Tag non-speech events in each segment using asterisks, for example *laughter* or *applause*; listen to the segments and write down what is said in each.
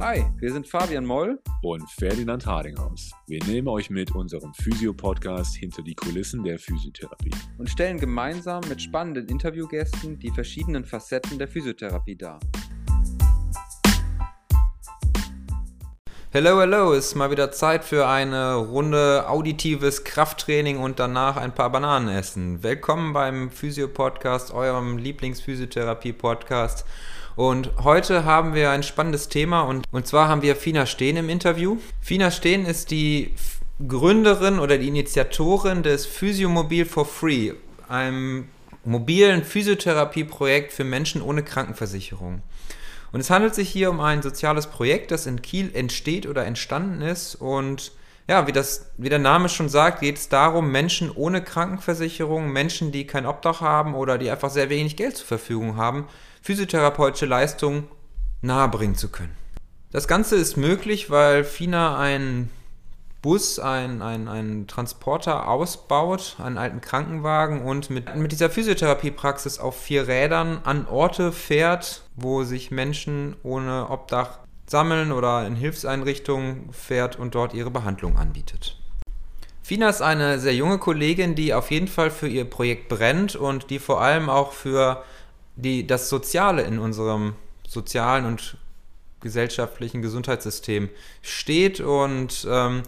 Hi, wir sind Fabian Moll und Ferdinand Hardinghaus. Wir nehmen euch mit unserem Physio-Podcast hinter die Kulissen der Physiotherapie und stellen gemeinsam mit spannenden Interviewgästen die verschiedenen Facetten der Physiotherapie dar. Hello, hello, ist mal wieder Zeit für eine Runde auditives Krafttraining und danach ein paar Bananen essen. Willkommen beim Physio-Podcast, eurem Lieblings-Physiotherapie-Podcast. Und heute haben wir ein spannendes Thema und, und zwar haben wir Fina Steen im Interview. Fina Steen ist die Gründerin oder die Initiatorin des Physiomobil for Free, einem mobilen Physiotherapieprojekt für Menschen ohne Krankenversicherung. Und es handelt sich hier um ein soziales Projekt, das in Kiel entsteht oder entstanden ist. Und ja, wie, das, wie der Name schon sagt, geht es darum, Menschen ohne Krankenversicherung, Menschen, die kein Obdach haben oder die einfach sehr wenig Geld zur Verfügung haben, physiotherapeutische Leistungen nahebringen zu können. Das Ganze ist möglich, weil FINA einen Bus, einen, einen, Transporter ausbaut, einen alten Krankenwagen und mit, mit dieser Physiotherapiepraxis auf vier Rädern an Orte fährt, wo sich Menschen ohne Obdach sammeln oder in Hilfseinrichtungen fährt und dort ihre Behandlung anbietet. Fina ist eine sehr junge Kollegin, die auf jeden Fall für ihr Projekt brennt und die vor allem auch für die, das Soziale in unserem sozialen und gesellschaftlichen Gesundheitssystem steht. Und ähm,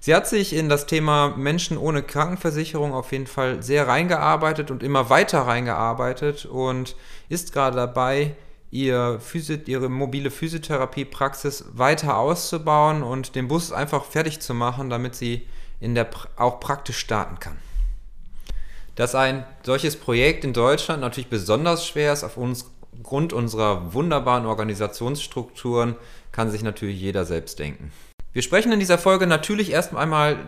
sie hat sich in das Thema Menschen ohne Krankenversicherung auf jeden Fall sehr reingearbeitet und immer weiter reingearbeitet und ist gerade dabei, ihr Physi ihre mobile Physiotherapiepraxis weiter auszubauen und den Bus einfach fertig zu machen, damit sie in der auch praktisch starten kann. Dass ein solches Projekt in Deutschland natürlich besonders schwer ist, auf uns, Grund unserer wunderbaren Organisationsstrukturen, kann sich natürlich jeder selbst denken. Wir sprechen in dieser Folge natürlich erst einmal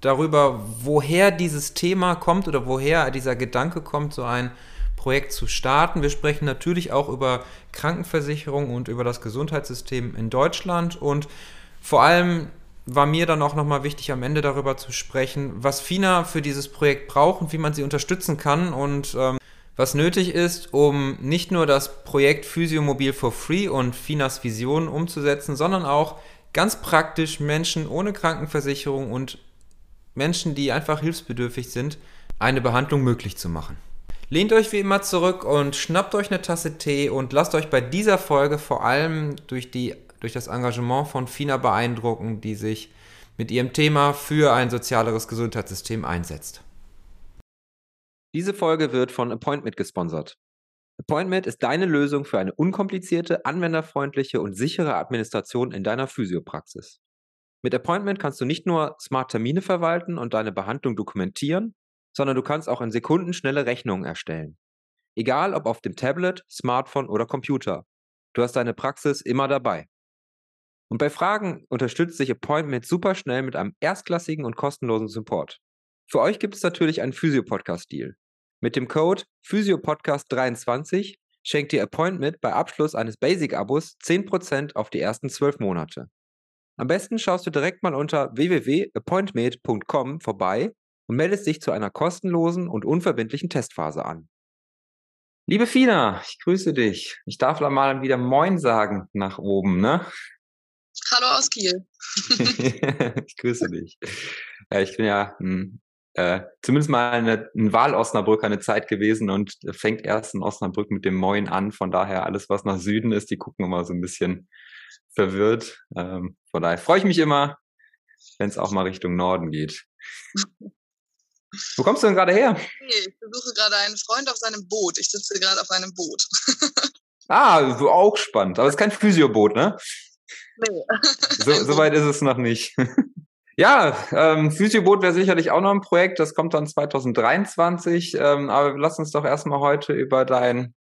darüber, woher dieses Thema kommt oder woher dieser Gedanke kommt, so ein Projekt zu starten. Wir sprechen natürlich auch über Krankenversicherung und über das Gesundheitssystem in Deutschland und vor allem war mir dann auch nochmal wichtig, am Ende darüber zu sprechen, was FINA für dieses Projekt braucht und wie man sie unterstützen kann und ähm, was nötig ist, um nicht nur das Projekt Physiomobil for Free und FINAs Vision umzusetzen, sondern auch ganz praktisch Menschen ohne Krankenversicherung und Menschen, die einfach hilfsbedürftig sind, eine Behandlung möglich zu machen. Lehnt euch wie immer zurück und schnappt euch eine Tasse Tee und lasst euch bei dieser Folge vor allem durch die durch das Engagement von FINA beeindrucken, die sich mit ihrem Thema für ein sozialeres Gesundheitssystem einsetzt. Diese Folge wird von Appointment gesponsert. Appointment ist deine Lösung für eine unkomplizierte, anwenderfreundliche und sichere Administration in deiner Physiopraxis. Mit Appointment kannst du nicht nur smart Termine verwalten und deine Behandlung dokumentieren, sondern du kannst auch in Sekunden schnelle Rechnungen erstellen. Egal ob auf dem Tablet, Smartphone oder Computer. Du hast deine Praxis immer dabei. Und bei Fragen unterstützt sich Appointment super schnell mit einem erstklassigen und kostenlosen Support. Für euch gibt es natürlich einen Physio-Podcast-Deal. Mit dem Code PhysioPodcast23 schenkt ihr Appointment bei Abschluss eines Basic-Abos 10% auf die ersten 12 Monate. Am besten schaust du direkt mal unter www.appointment.com vorbei und meldest dich zu einer kostenlosen und unverbindlichen Testphase an. Liebe Fina, ich grüße dich. Ich darf da mal wieder Moin sagen nach oben, ne? Hallo aus Kiel. *laughs* *laughs* ich grüße dich. Ja, ich bin ja hm, äh, zumindest mal eine, ein Wahl-Osnabrück eine Zeit gewesen und fängt erst in Osnabrück mit dem Moin an. Von daher alles, was nach Süden ist, die gucken immer so ein bisschen verwirrt. Ähm, von daher freue ich mich immer, wenn es auch mal Richtung Norden geht. Wo kommst du denn gerade her? ich besuche gerade einen Freund auf seinem Boot. Ich sitze gerade auf einem Boot. *laughs* ah, auch spannend. Aber es ist kein Physioboot, ne? Nee. *laughs* so, so weit ist es noch nicht. *laughs* Ja, ähm, Physioboot wäre sicherlich auch noch ein Projekt, das kommt dann 2023. Ähm, aber lass uns doch erstmal heute über dein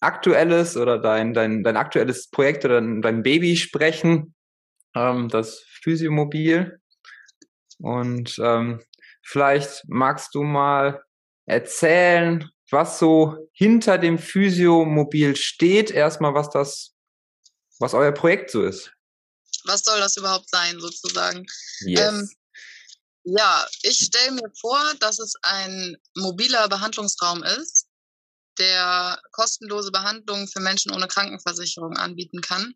aktuelles oder dein, dein, dein aktuelles Projekt oder dein, dein Baby sprechen, ähm, das Physiomobil. Und ähm, vielleicht magst du mal erzählen, was so hinter dem Physiomobil steht, erstmal was das, was euer Projekt so ist was soll das überhaupt sein, sozusagen? Yes. Ähm, ja, ich stelle mir vor, dass es ein mobiler Behandlungsraum ist, der kostenlose Behandlungen für Menschen ohne Krankenversicherung anbieten kann.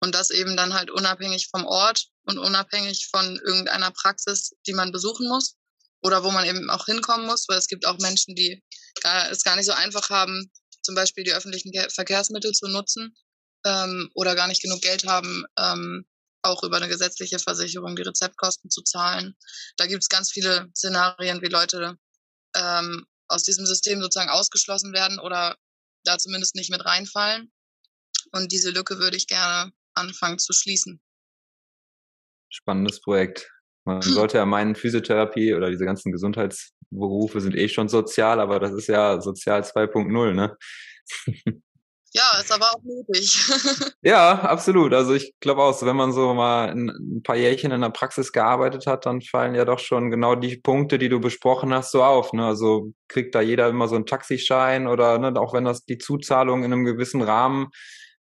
Und das eben dann halt unabhängig vom Ort und unabhängig von irgendeiner Praxis, die man besuchen muss oder wo man eben auch hinkommen muss, weil es gibt auch Menschen, die gar, es gar nicht so einfach haben, zum Beispiel die öffentlichen Verkehrsmittel zu nutzen ähm, oder gar nicht genug Geld haben, ähm, auch über eine gesetzliche Versicherung die Rezeptkosten zu zahlen. Da gibt es ganz viele Szenarien, wie Leute ähm, aus diesem System sozusagen ausgeschlossen werden oder da zumindest nicht mit reinfallen. Und diese Lücke würde ich gerne anfangen zu schließen. Spannendes Projekt. Man *clears throat* sollte ja meinen, Physiotherapie oder diese ganzen Gesundheitsberufe sind eh schon sozial, aber das ist ja sozial 2.0, ne? *laughs* Ja, ist aber auch nötig. *laughs* ja, absolut. Also ich glaube auch, wenn man so mal ein paar Jährchen in der Praxis gearbeitet hat, dann fallen ja doch schon genau die Punkte, die du besprochen hast, so auf. Ne? Also kriegt da jeder immer so einen Taxischein oder ne, auch wenn das die Zuzahlung in einem gewissen Rahmen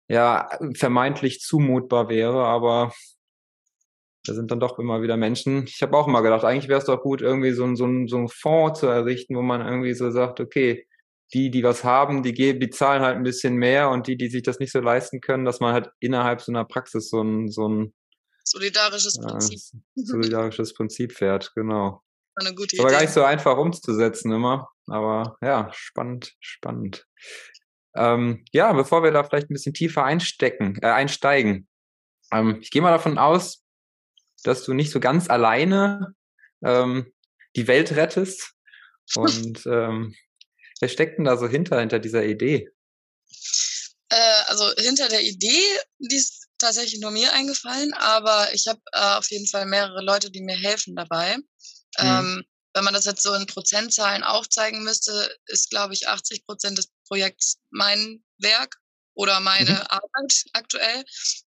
ja vermeintlich zumutbar wäre, aber da sind dann doch immer wieder Menschen. Ich habe auch mal gedacht, eigentlich wäre es doch gut, irgendwie so, so, so einen Fonds zu errichten, wo man irgendwie so sagt, okay, die, die was haben, die, die zahlen halt ein bisschen mehr und die, die sich das nicht so leisten können, dass man halt innerhalb so einer Praxis so ein, so ein solidarisches Prinzip. Äh, *laughs* solidarisches Prinzip fährt, genau. Eine gute Idee. Aber gar nicht so einfach umzusetzen immer. Aber ja, spannend, spannend. Ähm, ja, bevor wir da vielleicht ein bisschen tiefer einstecken, äh, einsteigen. Ähm, ich gehe mal davon aus, dass du nicht so ganz alleine ähm, die Welt rettest. *laughs* Und ähm, wer steckt denn da so hinter, hinter dieser Idee? Äh, also hinter der Idee, die ist tatsächlich nur mir eingefallen, aber ich habe äh, auf jeden Fall mehrere Leute, die mir helfen dabei. Mhm. wenn man das jetzt so in Prozentzahlen aufzeigen müsste, ist, glaube ich, 80 Prozent des Projekts mein Werk oder meine mhm. Arbeit aktuell.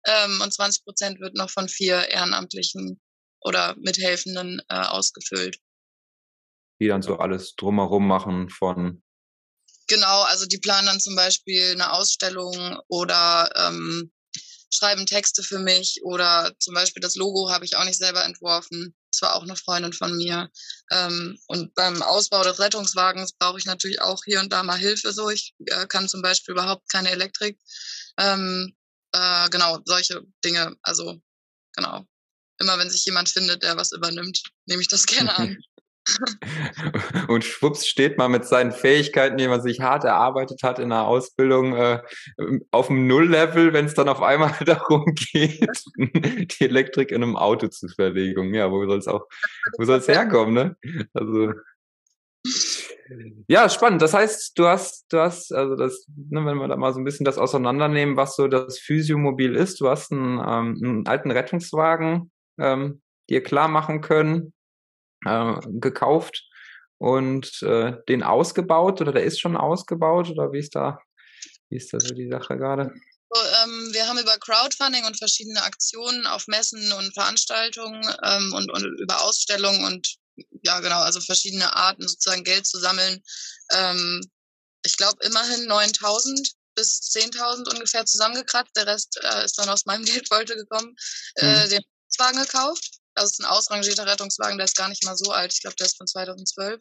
Ähm, und 20 Prozent wird noch von vier Ehrenamtlichen oder Mithelfenden äh, ausgefüllt. Die dann so alles drumherum machen von. Genau, also die planen dann zum Beispiel eine Ausstellung oder ähm, schreiben Texte für mich oder zum Beispiel das Logo habe ich auch nicht selber entworfen. Das war auch eine Freundin von mir. Ähm, und beim Ausbau des Rettungswagens brauche ich natürlich auch hier und da mal Hilfe. So, ich äh, kann zum Beispiel überhaupt keine Elektrik. Ähm, äh, genau, solche Dinge. Also genau. Immer wenn sich jemand findet, der was übernimmt, nehme ich das gerne *laughs* an. *laughs* und schwupps steht man mit seinen Fähigkeiten, die man sich hart erarbeitet hat in der Ausbildung, äh, auf dem Nulllevel, wenn es dann auf einmal *laughs* darum geht, *laughs* die Elektrik in einem Auto zu verlegen. Ja, wo soll es auch, wo soll es herkommen, ne? Also. Ja, spannend. Das heißt, du hast, du hast, also das, ne, wenn wir da mal so ein bisschen das auseinandernehmen, was so das Physiomobil ist, du hast einen, ähm, einen alten Rettungswagen ähm, dir klar machen können, äh, gekauft und äh, den ausgebaut oder der ist schon ausgebaut oder wie ist da, wie ist da so die Sache gerade? So, ähm, wir haben über Crowdfunding und verschiedene Aktionen auf Messen und Veranstaltungen ähm, und, und über Ausstellungen und ja genau, also verschiedene Arten sozusagen Geld zu sammeln. Ähm, ich glaube immerhin 9000 bis 10.000 ungefähr zusammengekratzt. Der Rest äh, ist dann aus meinem *laughs* Geldbeutel gekommen. Äh, mhm. den Wagen gekauft das ist ein ausrangierter Rettungswagen, der ist gar nicht mal so alt. Ich glaube, der ist von 2012.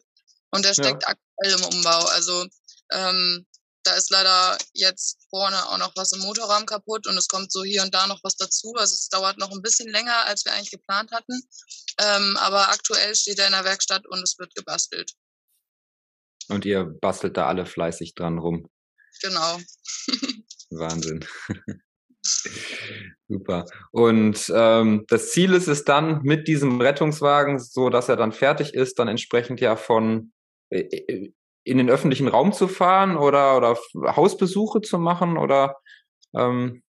Und der steckt ja. aktuell im Umbau. Also ähm, da ist leider jetzt vorne auch noch was im Motorraum kaputt und es kommt so hier und da noch was dazu. Also es dauert noch ein bisschen länger, als wir eigentlich geplant hatten. Ähm, aber aktuell steht er in der Werkstatt und es wird gebastelt. Und ihr bastelt da alle fleißig dran rum. Genau. *laughs* Wahnsinn. *laughs* Super. Und ähm, das Ziel ist es dann mit diesem Rettungswagen, so dass er dann fertig ist, dann entsprechend ja von äh, äh, in den öffentlichen Raum zu fahren oder oder Hausbesuche zu machen oder ähm,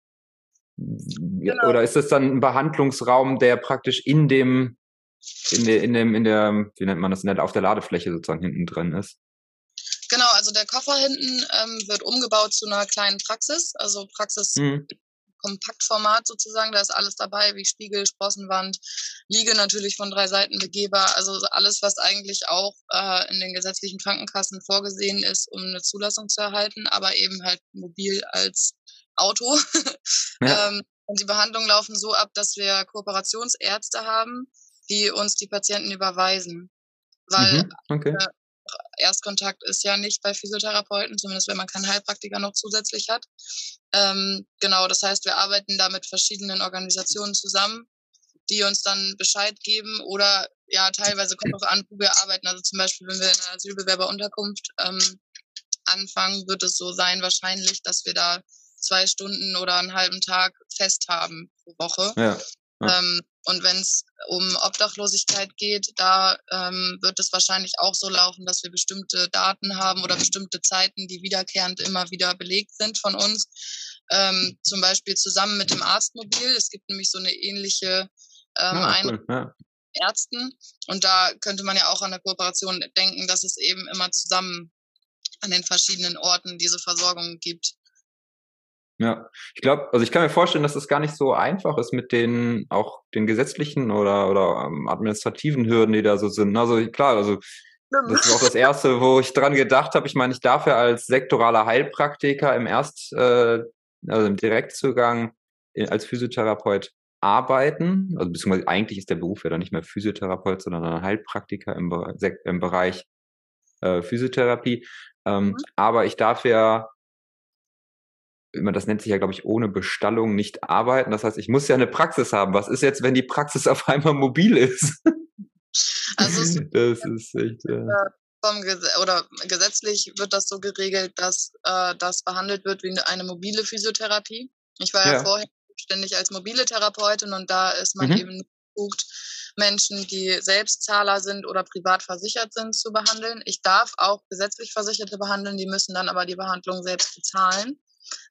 genau. oder ist es dann ein Behandlungsraum, der praktisch in dem in der in dem in der wie nennt man das auf der Ladefläche sozusagen hinten drin ist? Genau, also der Koffer hinten ähm, wird umgebaut zu einer kleinen Praxis, also Praxis mhm. Kompaktformat sozusagen. Da ist alles dabei, wie Spiegel, Sprossenwand, Liege natürlich von drei Seiten begehbar. Also alles, was eigentlich auch äh, in den gesetzlichen Krankenkassen vorgesehen ist, um eine Zulassung zu erhalten, aber eben halt mobil als Auto. *laughs* Ja. ähm, und die Behandlungen laufen so ab, dass wir Kooperationsärzte haben, die uns die Patienten überweisen. Weil mhm, okay. äh, Erstkontakt ist ja nicht bei Physiotherapeuten, zumindest wenn man keinen Heilpraktiker noch zusätzlich hat. Ähm, genau, das heißt, wir arbeiten da mit verschiedenen Organisationen zusammen, die uns dann Bescheid geben oder ja, teilweise kommt auch an, wo wir arbeiten. Also zum Beispiel, wenn wir in einer Asylbewerberunterkunft ähm, anfangen, wird es so sein wahrscheinlich, dass wir da zwei Stunden oder einen halben Tag fest haben pro Woche. Ja. ja. Ähm, und wenn es um Obdachlosigkeit geht, da ähm, wird es wahrscheinlich auch so laufen, dass wir bestimmte Daten haben oder bestimmte Zeiten, die wiederkehrend immer wieder belegt sind von uns. Ähm, zum Beispiel zusammen mit dem Arztmobil. Es gibt nämlich so eine ähnliche ähm, ah, cool. ja. Ärzten. Und da könnte man ja auch an der Kooperation denken, dass es eben immer zusammen an den verschiedenen Orten diese Versorgung gibt. Ja, ich glaube, also ich kann mir vorstellen, dass es gar nicht so einfach ist mit den auch den gesetzlichen oder oder ähm, administrativen Hürden, die da so sind. Also klar, also das ist auch das erste, wo ich dran gedacht habe. Ich meine, ich darf ja als sektoraler Heilpraktiker im Erst, äh, also im Direktzugang äh, als Physiotherapeut arbeiten. Also beziehungsweise eigentlich ist der Beruf ja dann nicht mehr Physiotherapeut, sondern ein Heilpraktiker im, im Bereich äh, Physiotherapie. Ähm, mhm. Aber ich darf ja das nennt sich ja, glaube ich, ohne Bestallung nicht arbeiten. Das heißt, ich muss ja eine Praxis haben. Was ist jetzt, wenn die Praxis auf einmal mobil ist? *laughs* Also *laughs* das ist echt. Ges oder gesetzlich wird das so geregelt, dass äh, das behandelt wird wie eine mobile Physiotherapie. Ich war ja, ja vorher ständig als mobile Therapeutin und da ist man mhm. eben befugt, Menschen, die Selbstzahler sind oder privat versichert sind, zu behandeln. Ich darf auch gesetzlich Versicherte behandeln, die müssen dann aber die Behandlung selbst bezahlen.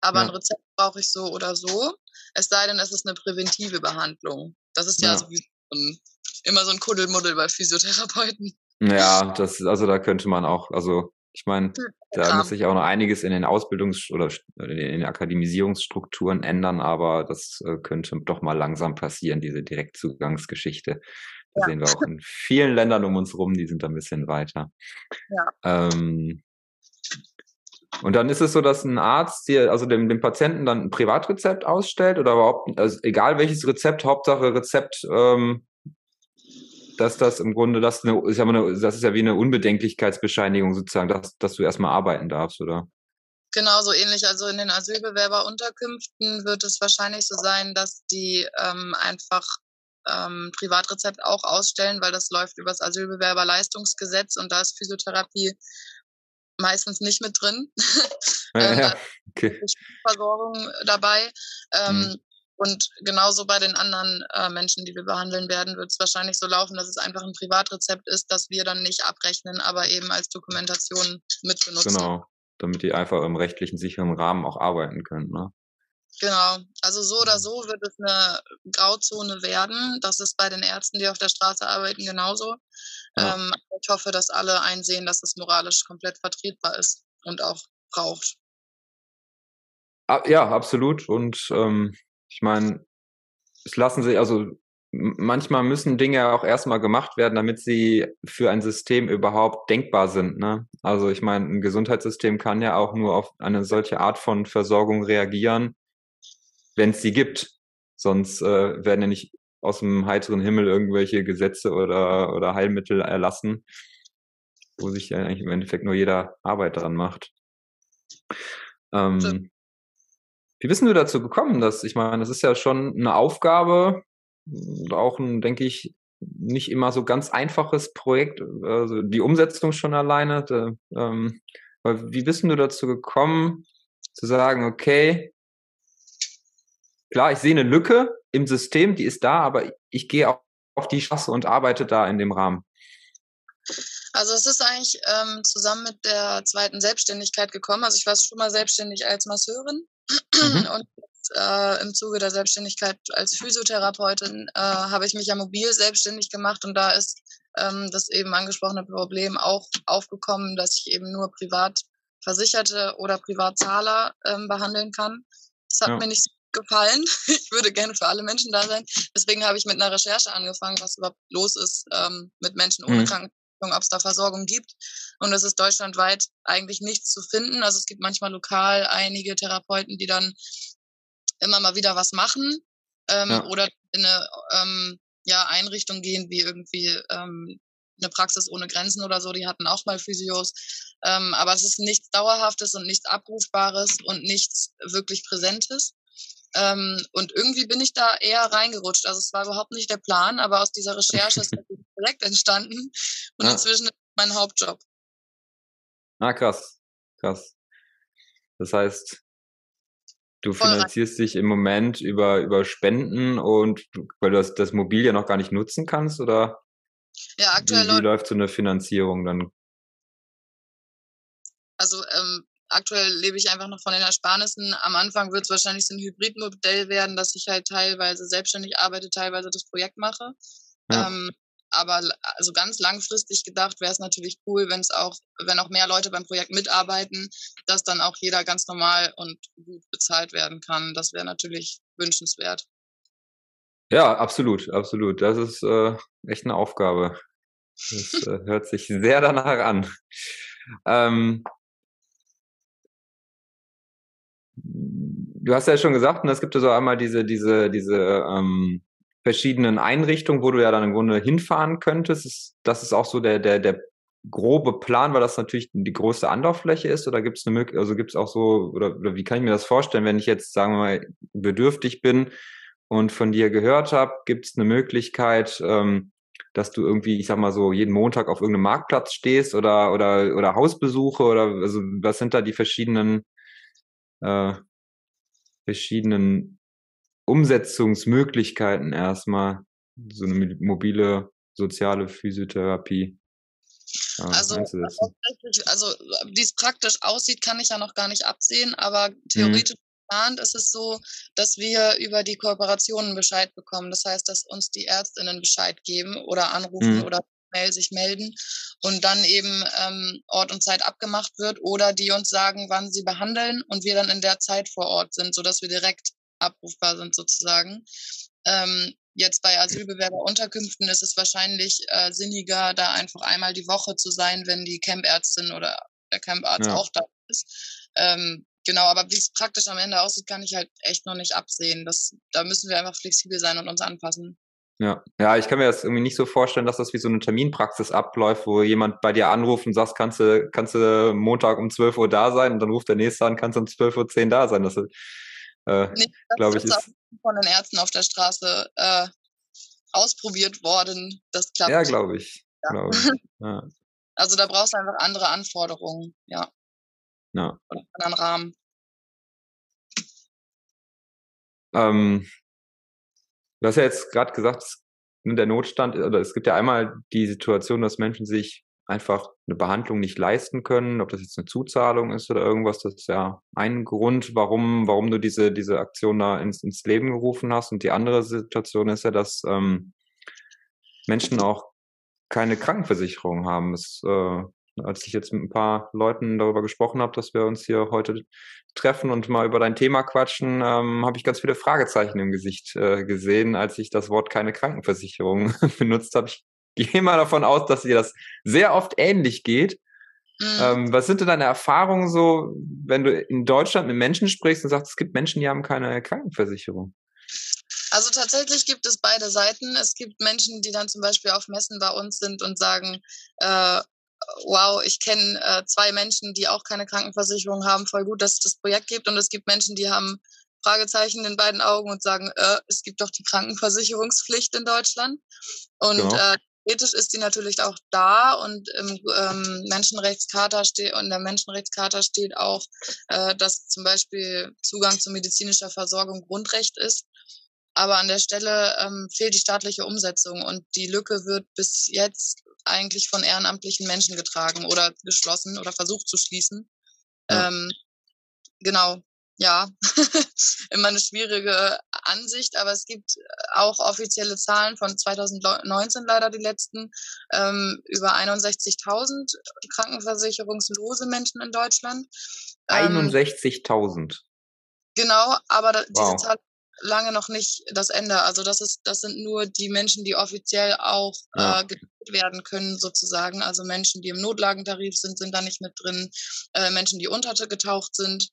Aber ja. ein Rezept brauche ich so oder so. Es sei denn, es ist eine präventive Behandlung. Das ist ja, ja so ein, immer so ein Kuddelmuddel bei Physiotherapeuten. Ja, das, also da könnte man auch, also ich meine, hm, da ja. muss sich auch noch einiges in den Ausbildungs- oder in den Akademisierungsstrukturen ändern, aber das äh, könnte doch mal langsam passieren, diese Direktzugangsgeschichte. Da ja. sehen wir auch in vielen Ländern um uns rum, die sind da ein bisschen weiter. *laughs* Ja. Ähm, und dann ist es so, dass ein Arzt dir, also dem, dem Patienten dann ein Privatrezept ausstellt oder überhaupt, also egal welches Rezept, Hauptsache Rezept, ähm, dass das im Grunde, das, eine, ist ja eine, das ist ja wie eine Unbedenklichkeitsbescheinigung sozusagen, dass, dass du erstmal arbeiten darfst, oder? Genau, so ähnlich. Also in den Asylbewerberunterkünften wird es wahrscheinlich so sein, dass die ähm, einfach ähm, Privatrezept auch ausstellen, weil das läuft über das Asylbewerberleistungsgesetz und da ist Physiotherapie meistens nicht mit drin. *laughs* Ja, ähm, ja. Okay. Versorgung dabei. Ähm, mhm. Und genauso bei den anderen äh, Menschen, die wir behandeln werden, wird es wahrscheinlich so laufen, dass es einfach ein Privatrezept ist, das wir dann nicht abrechnen, aber eben als Dokumentation mit benutzen. Genau, damit die einfach im rechtlichen sicheren Rahmen auch arbeiten können. Ne? Genau, also so oder mhm. so wird es eine Grauzone werden. Das ist bei den Ärzten, die auf der Straße arbeiten, genauso. Ja. Ähm, ich hoffe, dass alle einsehen, dass es moralisch komplett vertretbar ist und auch braucht. Ja, absolut. Und ähm, ich meine, es lassen sich, also manchmal müssen Dinge auch erstmal gemacht werden, damit sie für ein System überhaupt denkbar sind. Ne? Also ich meine, ein Gesundheitssystem kann ja auch nur auf eine solche Art von Versorgung reagieren, wenn es sie gibt. Sonst äh, werden ja nicht aus dem heiteren Himmel irgendwelche Gesetze oder, oder Heilmittel erlassen, wo sich ja eigentlich im Endeffekt nur jeder Arbeit dran macht. Ähm, wie bist du dazu gekommen? Dass, ich meine, das ist ja schon eine Aufgabe und auch ein, denke ich, nicht immer so ganz einfaches Projekt, also die Umsetzung schon alleine. Da, ähm, wie bist du dazu gekommen, zu sagen, okay, klar, ich sehe eine Lücke im System, die ist da, aber ich gehe auch auf die Straße und arbeite da in dem Rahmen. Also es ist eigentlich ähm, zusammen mit der zweiten Selbstständigkeit gekommen. Also ich war schon mal selbstständig als Masseurin mhm. *clears throat* und äh, im Zuge der Selbstständigkeit als Physiotherapeutin äh, habe ich mich ja mobil selbstständig gemacht und da ist ähm, das eben angesprochene Problem auch aufgekommen, dass ich eben nur Privatversicherte oder Privatzahler ähm, behandeln kann. Das hat ja. mir nicht so gefallen. *laughs* Ich würde gerne für alle Menschen da sein. Deswegen habe ich mit einer Recherche angefangen, was überhaupt los ist ähm, mit Menschen ohne mhm. Krankenversicherung, ob es da Versorgung gibt. Und es ist deutschlandweit eigentlich nichts zu finden. Also es gibt manchmal lokal einige Therapeuten, die dann immer mal wieder was machen ähm, ja. oder in eine ähm, ja, Einrichtung gehen, wie irgendwie ähm, eine Praxis ohne Grenzen oder so, die hatten auch mal Physios. Ähm, aber es ist nichts Dauerhaftes und nichts Abrufbares und nichts wirklich Präsentes. Ähm, und irgendwie bin ich da eher reingerutscht. Also es war überhaupt nicht der Plan, aber aus dieser Recherche ist *laughs* ein Projekt entstanden und ja. inzwischen ist mein Hauptjob. Ah, krass. Krass. Das heißt, du Voll finanzierst rein. dich im Moment über, über Spenden und weil du das, das Mobil ja noch gar nicht nutzen kannst, oder? Ja, aktuell. Wie, wie läuft so eine Finanzierung dann? Also ähm, aktuell lebe ich einfach noch von den Ersparnissen. Am Anfang wird es wahrscheinlich so ein Hybridmodell werden, dass ich halt teilweise selbstständig arbeite, teilweise das Projekt mache. Ja. Ähm, aber also ganz langfristig gedacht wäre es natürlich cool, wenn es auch, wenn auch mehr Leute beim Projekt mitarbeiten, dass dann auch jeder ganz normal und gut bezahlt werden kann. Das wäre natürlich wünschenswert. Ja, absolut, absolut. Das ist äh, echt eine Aufgabe. Das äh, hört sich sehr danach an. Ähm, du hast ja schon gesagt, ne, es gibt ja so einmal diese, diese, diese ähm, verschiedenen Einrichtungen, wo du ja dann im Grunde hinfahren könntest. Das ist auch so der, der, der grobe Plan, weil das natürlich die größte Anlauffläche ist, oder gibt es eine Möglichkeit, also gibt es auch so, oder, oder wie kann ich mir das vorstellen, wenn ich jetzt, sagen wir mal, bedürftig bin und von dir gehört habe, gibt es eine Möglichkeit, ähm, dass du irgendwie, ich sag mal so, jeden Montag auf irgendeinem Marktplatz stehst oder, oder, oder Hausbesuche oder also was sind da die verschiedenen äh, verschiedenen Umsetzungsmöglichkeiten erstmal, so eine mobile soziale Physiotherapie. also, also wie es praktisch aussieht, kann ich ja noch gar nicht absehen, aber mhm. theoretisch mhm. geplant ist es so, dass wir über die Kooperationen Bescheid bekommen. Das heißt, dass uns die Ärztinnen Bescheid geben oder anrufen mhm. oder Mail sich melden und dann eben ähm, Ort und Zeit abgemacht wird oder die uns sagen, wann sie behandeln und wir dann in der Zeit vor Ort sind, sodass wir direkt abrufbar sind sozusagen. Ähm, jetzt bei Asylbewerberunterkünften ist es wahrscheinlich äh, sinniger, da einfach einmal die Woche zu sein, wenn die Campärztin oder der Camparzt ja. auch da ist. Ähm, genau, aber wie es praktisch am Ende aussieht, kann ich halt echt noch nicht absehen. Das, da müssen wir einfach flexibel sein und uns anpassen. Ja, ja, ich kann mir das irgendwie nicht so vorstellen, dass das wie so eine Terminpraxis abläuft, wo jemand bei dir anruft und sagt, kannst du, kannst du Montag um 12 Uhr da sein und dann ruft der nächste an, kannst du um 12.10 Uhr da sein. Das, äh, nee, glaube ich, ist von den Ärzten auf der Straße äh, ausprobiert worden. Das klappt. Ja, glaube ich. Ja. Glaub ich. *laughs* Ja. Also da brauchst du einfach andere Anforderungen, ja. Ja. Oder einen Rahmen. Ähm, Du hast ja jetzt gerade gesagt, der Notstand, oder es gibt ja einmal die Situation, dass Menschen sich einfach eine Behandlung nicht leisten können, ob das jetzt eine Zuzahlung ist oder irgendwas, das ist ja ein Grund, warum, warum du diese, diese Aktion da ins, ins Leben gerufen hast. Und die andere Situation ist ja, dass ähm, Menschen auch keine Krankenversicherung haben. Das, äh, als ich jetzt mit ein paar Leuten darüber gesprochen habe, dass wir uns hier heute treffen und mal über dein Thema quatschen, ähm, habe ich ganz viele Fragezeichen im Gesicht äh, gesehen, als ich das Wort keine Krankenversicherung *laughs* benutzt habe. Ich gehe mal davon aus, dass dir das sehr oft ähnlich geht. Mhm. Ähm, was sind denn deine Erfahrungen so, wenn du in Deutschland mit Menschen sprichst und sagst, es gibt Menschen, die haben keine Krankenversicherung? Also tatsächlich gibt es beide Seiten. Es gibt Menschen, die dann zum Beispiel auf Messen bei uns sind und sagen, äh, wow, ich kenne äh, zwei Menschen, die auch keine Krankenversicherung haben, voll gut, dass es das Projekt gibt. Und es gibt Menschen, die haben Fragezeichen in beiden Augen und sagen, äh, es gibt doch die Krankenversicherungspflicht in Deutschland. Und ja. äh, theoretisch ist die natürlich auch da und im ähm, Menschenrechtscharta steht und der Menschenrechtscharta steht auch, äh, dass zum Beispiel Zugang zu medizinischer Versorgung Grundrecht ist. Aber an der Stelle ähm, fehlt die staatliche Umsetzung und die Lücke wird bis jetzt eigentlich von ehrenamtlichen Menschen getragen oder geschlossen oder versucht zu schließen. Ja. Ähm, genau, ja, *laughs* immer eine schwierige Ansicht, aber es gibt auch offizielle Zahlen von 2019 leider die letzten, ähm, über 61.000 krankenversicherungslose Menschen in Deutschland. 61.000. Ähm, genau, aber wow. diese Zahl lange noch nicht das Ende. Also das ist, das sind nur die Menschen, die offiziell auch ja. äh, werden können, sozusagen. Also Menschen, die im Notlagentarif sind, sind da nicht mit drin. Äh, Menschen, die untergetaucht sind,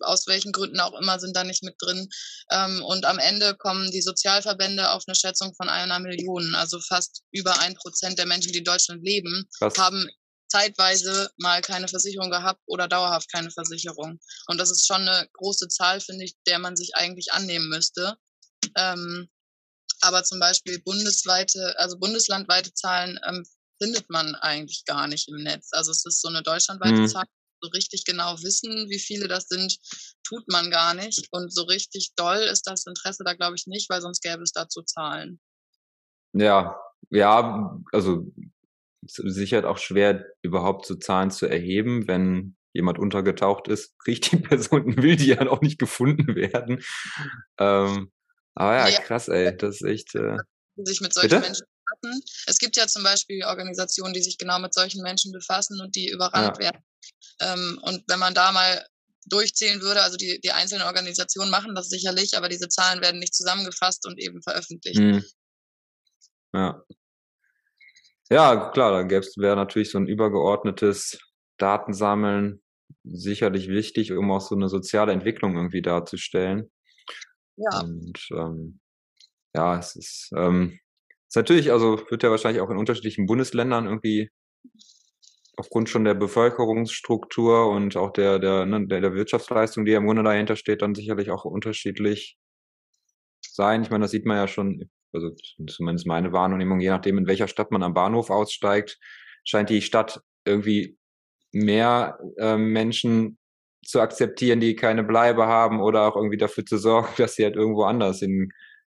aus welchen Gründen auch immer, sind da nicht mit drin. Ähm, und am Ende kommen die Sozialverbände auf eine Schätzung von einer Million. Also fast über ein Prozent der Menschen, die in Deutschland leben, Krass. haben zeitweise mal keine Versicherung gehabt oder dauerhaft keine Versicherung. Und das ist schon eine große Zahl, finde ich, der man sich eigentlich annehmen müsste. Ähm, aber zum Beispiel bundesweite, also bundeslandweite Zahlen ähm, findet man eigentlich gar nicht im Netz. Also es ist so eine deutschlandweite mhm. Zahl. So richtig genau wissen, wie viele das sind, tut man gar nicht. Und so richtig doll ist das Interesse da, glaube ich, nicht, weil sonst gäbe es dazu Zahlen. Ja, ja, also sicher auch schwer, überhaupt so Zahlen zu erheben, wenn jemand untergetaucht ist, *laughs* kriegt die Person, will die ja auch nicht gefunden werden. Ähm, aber ja, ja, krass, ey, das ist echt. Äh, sich mit solchen Bitte? Menschen befassen. Es gibt ja zum Beispiel Organisationen, die sich genau mit solchen Menschen befassen und die überrannt ja. werden. Ähm, und wenn man da mal durchzählen würde, also die, die einzelnen Organisationen machen das sicherlich, aber diese Zahlen werden nicht zusammengefasst und eben veröffentlicht. Mhm. Ja. Ja, klar, da gäbe es wäre natürlich so ein übergeordnetes Datensammeln sicherlich wichtig, um auch so eine soziale Entwicklung irgendwie darzustellen. Ja. Und ähm, ja, es ist, ähm, ist natürlich, also wird ja wahrscheinlich auch in unterschiedlichen Bundesländern irgendwie aufgrund schon der Bevölkerungsstruktur und auch der, der, ne, der, der Wirtschaftsleistung, die ja im Grunde dahinter steht, dann sicherlich auch unterschiedlich sein. Ich meine, das sieht man ja schon, also zumindest meine Wahrnehmung, je nachdem, in welcher Stadt man am Bahnhof aussteigt, scheint die Stadt irgendwie mehr äh, Menschen zu akzeptieren, die keine Bleibe haben oder auch irgendwie dafür zu sorgen, *laughs* dass sie halt irgendwo anders hin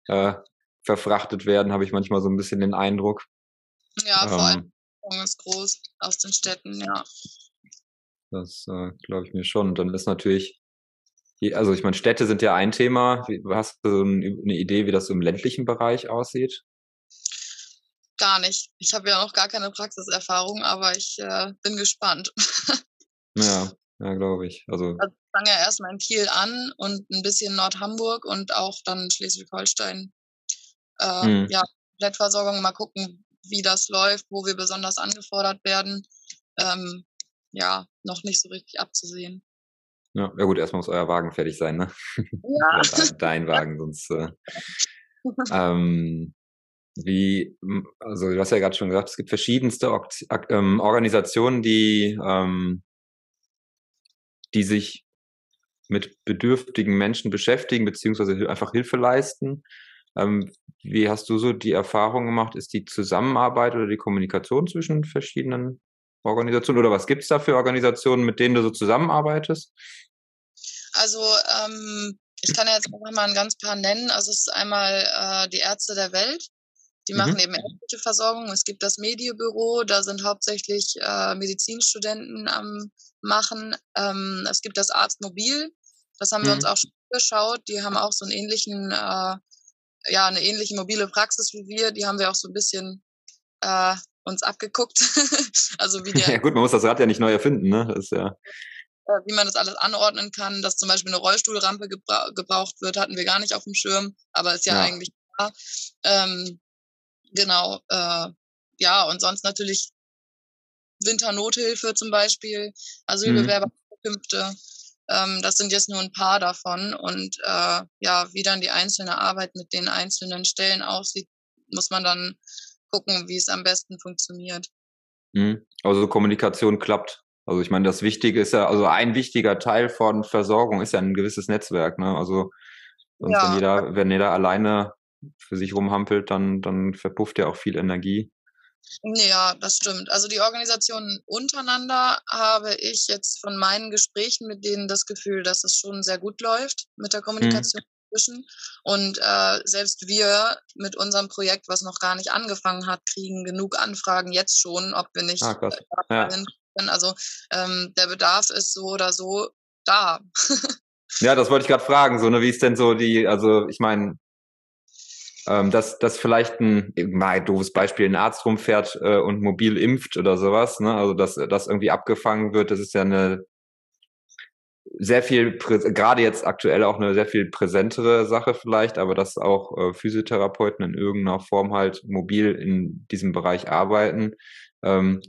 äh, verfrachtet werden, habe ich manchmal so ein bisschen den Eindruck. Ja, vor allem ähm, ist groß aus den Städten, ja. Das äh, glaube ich mir schon. Und dann ist natürlich, also ich meine, Städte sind ja ein Thema. Hast du so eine Idee, wie das so im ländlichen Bereich aussieht? Gar nicht. Ich habe ja noch gar keine Praxiserfahrung, aber ich äh, bin gespannt. *laughs* ja, ja, glaube ich. Also, also ich fange ja erstmal in Kiel an und ein bisschen Nordhamburg und auch dann Schleswig-Holstein. Äh, hm. Ja, Komplettversorgung, mal gucken, wie das läuft, wo wir besonders angefordert werden. Ähm, ja, noch nicht so richtig abzusehen. Ja, ja gut, erstmal muss euer Wagen fertig sein, ne? Ja. *laughs* Dein Wagen, sonst. Äh, *laughs* ähm, wie, also du hast ja gerade schon gesagt, es gibt verschiedenste ähm, Organisationen, die ähm, die sich mit bedürftigen Menschen beschäftigen, beziehungsweise einfach Hilfe leisten. Ähm, wie hast du so die Erfahrung gemacht? Ist die Zusammenarbeit oder die Kommunikation zwischen verschiedenen Organisationen oder was gibt es da für Organisationen, mit denen du so zusammenarbeitest? Also ähm, ich kann ja jetzt mal ein ganz paar nennen. Also es ist einmal äh, die Ärzte der Welt, die mhm. machen eben ärztliche Versorgung. Es gibt das Medienbüro, da sind hauptsächlich äh, Medizinstudenten am machen. Ähm, es gibt das Arztmobil, das haben mhm. wir uns mhm. auch schon geschaut. Die haben auch so einen ähnlichen, äh, ja, eine ähnliche mobile Praxis wie wir. Die haben wir auch so ein bisschen äh, uns abgeguckt. *laughs* also wie der, ja gut, man muss das Rad ja nicht neu erfinden, ne? Das ist ja äh, wie man das alles anordnen kann, dass zum Beispiel eine Rollstuhlrampe gebra gebraucht wird, hatten wir gar nicht auf dem Schirm, aber ist ja, ja. eigentlich klar. Ähm, genau, äh, ja, und sonst natürlich Winternothilfe zum Beispiel, Asylbewerber, mhm. Ähm, das sind jetzt nur ein paar davon. Und äh, ja, wie dann die einzelne Arbeit mit den einzelnen Stellen aussieht, muss man dann gucken, wie es am besten funktioniert. Mhm. Also Kommunikation klappt. Also ich meine, das Wichtige ist ja, also ein wichtiger Teil von Versorgung ist ja ein gewisses Netzwerk. Ne? Also ja. wenn jeder, wenn jeder alleine für sich rumhampelt, dann, dann verpufft ja auch viel Energie. Ja, das stimmt. Also die Organisationen untereinander habe ich jetzt von meinen Gesprächen mit denen das Gefühl, dass es schon sehr gut läuft mit der mhm. Kommunikation mhm. Zwischen. Und äh, selbst wir mit unserem Projekt, was noch gar nicht angefangen hat, kriegen genug Anfragen jetzt schon, ob wir nicht ah, äh, ja. können. Also ähm, der Bedarf ist so oder so da. *laughs* ja, das wollte ich gerade fragen. So, ne, wie ist denn so die, also ich meine, ähm, dass, dass vielleicht ein, mal ein doofes Beispiel, ein Arzt rumfährt äh, und mobil impft oder sowas, ne? also dass das irgendwie abgefangen wird, das ist ja eine sehr viel, gerade jetzt aktuell auch eine sehr viel präsentere Sache vielleicht, aber dass auch äh, Physiotherapeuten in irgendeiner Form halt mobil in diesem Bereich arbeiten. Ähm,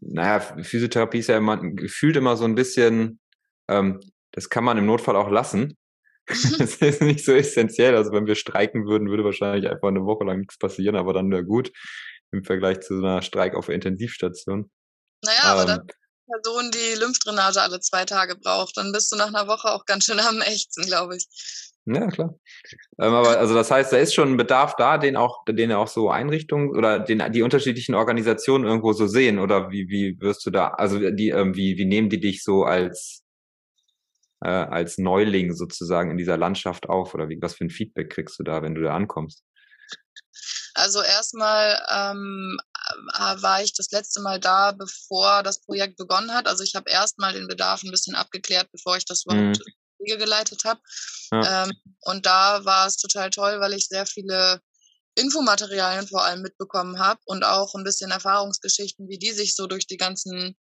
naja, Physiotherapie ist ja immer, gefühlt immer so ein bisschen, ähm, das kann man im Notfall auch lassen. *laughs* das ist nicht so essentiell. Also wenn wir streiken würden, würde wahrscheinlich einfach eine Woche lang nichts passieren, aber dann wäre gut im Vergleich zu so einer Streik auf der Intensivstation. Naja, ähm, aber dann Person, die Lymphdrainage alle zwei Tage braucht, dann bist du nach einer Woche auch ganz schön am Ächzen, glaube ich. Ja, klar. Ähm, aber also das heißt, da ist schon ein Bedarf da, den auch, den auch so Einrichtungen oder den die unterschiedlichen Organisationen irgendwo so sehen oder wie wie wirst du da, also die ähm, wie wie nehmen die dich so als äh, als Neuling sozusagen in dieser Landschaft auf oder wie was für ein Feedback kriegst du da, wenn du da ankommst? Also erstmal ähm, äh, war ich das letzte Mal da, bevor das Projekt begonnen hat. Also ich habe erstmal den Bedarf ein bisschen abgeklärt, bevor ich das überhaupt mhm Wege geleitet habe. Ja. Ähm, und da war es total toll, weil ich sehr viele Infomaterialien vor allem mitbekommen habe und auch ein bisschen Erfahrungsgeschichten, wie die sich so durch die ganzen